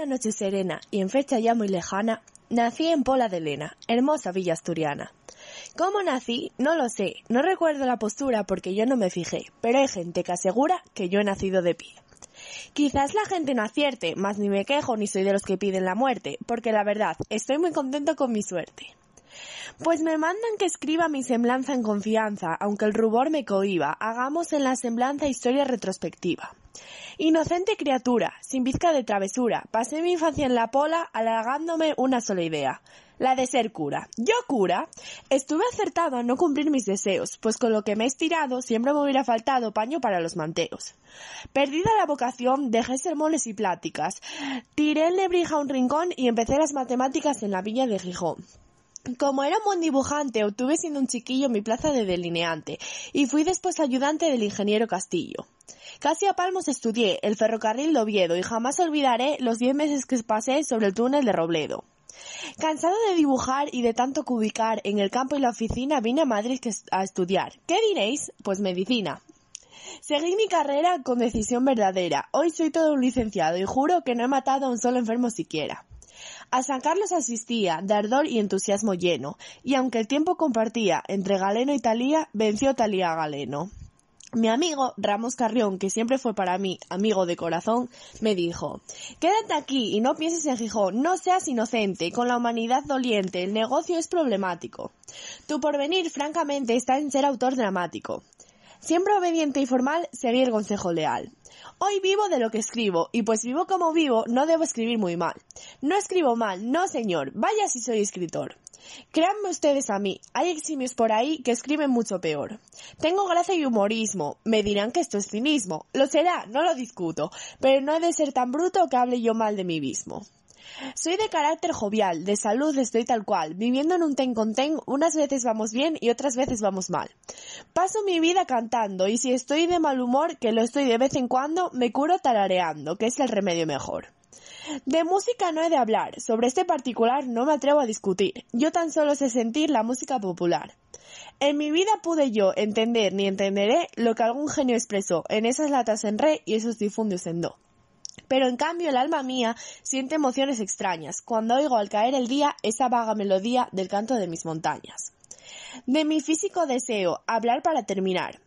Una noche serena y en fecha ya muy lejana, nací en Pola de Lena, hermosa villa asturiana. ¿Cómo nací? No lo sé, no recuerdo la postura porque yo no me fijé, pero hay gente que asegura que yo he nacido de pie. Quizás la gente no acierte, mas ni me quejo ni soy de los que piden la muerte, porque la verdad, estoy muy contento con mi suerte. Pues me mandan que escriba mi semblanza en confianza, aunque el rubor me cohiba, hagamos en la semblanza historia retrospectiva. Inocente criatura, sin pizca de travesura, pasé mi infancia en la pola alargándome una sola idea, la de ser cura. Yo cura, estuve acertado a no cumplir mis deseos, pues con lo que me he estirado siempre me hubiera faltado paño para los manteos. Perdida la vocación, dejé sermones y pláticas, tiré el lebrija a un rincón y empecé las matemáticas en la villa de Gijón. Como era un buen dibujante, obtuve siendo un chiquillo mi plaza de delineante y fui después ayudante del ingeniero Castillo. Casi a palmos estudié el ferrocarril de Oviedo y jamás olvidaré los diez meses que pasé sobre el túnel de Robledo. Cansado de dibujar y de tanto cubicar en el campo y la oficina, vine a Madrid a estudiar. ¿Qué diréis? Pues medicina. Seguí mi carrera con decisión verdadera. Hoy soy todo un licenciado y juro que no he matado a un solo enfermo siquiera. A San Carlos asistía, de ardor y entusiasmo lleno, y aunque el tiempo compartía entre Galeno y Talía, venció Talía a Galeno. Mi amigo Ramos Carrión, que siempre fue para mí amigo de corazón, me dijo, quédate aquí y no pienses en Gijón, no seas inocente, con la humanidad doliente, el negocio es problemático. Tu porvenir, francamente, está en ser autor dramático. Siempre obediente y formal, seguí el consejo leal. Hoy vivo de lo que escribo, y pues vivo como vivo, no debo escribir muy mal. No escribo mal, no señor, vaya si soy escritor. Créanme ustedes a mí, hay eximios por ahí que escriben mucho peor. Tengo gracia y humorismo, me dirán que esto es cinismo. Lo será, no lo discuto, pero no he de ser tan bruto que hable yo mal de mí mismo. Soy de carácter jovial, de salud estoy tal cual, viviendo en un ten con ten, unas veces vamos bien y otras veces vamos mal. Paso mi vida cantando y si estoy de mal humor, que lo estoy de vez en cuando, me curo tarareando, que es el remedio mejor. De música no he de hablar, sobre este particular no me atrevo a discutir, yo tan solo sé sentir la música popular. En mi vida pude yo entender ni entenderé lo que algún genio expresó en esas latas en re y esos difundios en do. Pero en cambio el alma mía siente emociones extrañas cuando oigo al caer el día esa vaga melodía del canto de mis montañas. De mi físico deseo hablar para terminar.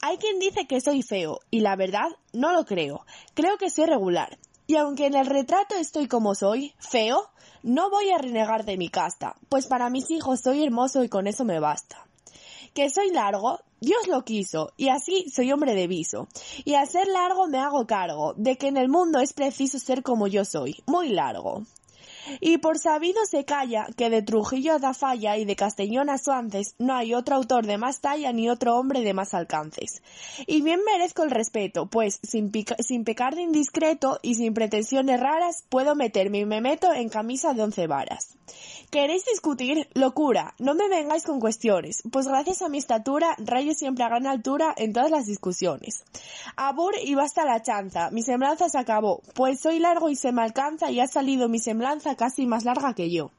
Hay quien dice que soy feo, y la verdad no lo creo. Creo que soy regular. Y aunque en el retrato estoy como soy, feo, no voy a renegar de mi casta, pues para mis hijos soy hermoso y con eso me basta. Que soy largo, Dios lo quiso, y así soy hombre de viso. Y al ser largo me hago cargo de que en el mundo es preciso ser como yo soy, muy largo. Y por sabido se calla que de Trujillo da Falla y de Castellón a Suances no hay otro autor de más talla ni otro hombre de más alcances. Y bien merezco el respeto, pues sin, sin pecar de indiscreto y sin pretensiones raras puedo meterme y me meto en camisa de once varas. ¿Queréis discutir? Locura, no me vengáis con cuestiones, pues gracias a mi estatura rayo siempre a gran altura en todas las discusiones. Abur y basta la chanza, mi semblanza se acabó, pues soy largo y se me alcanza y ha salido mi semblanza casi más larga que yo.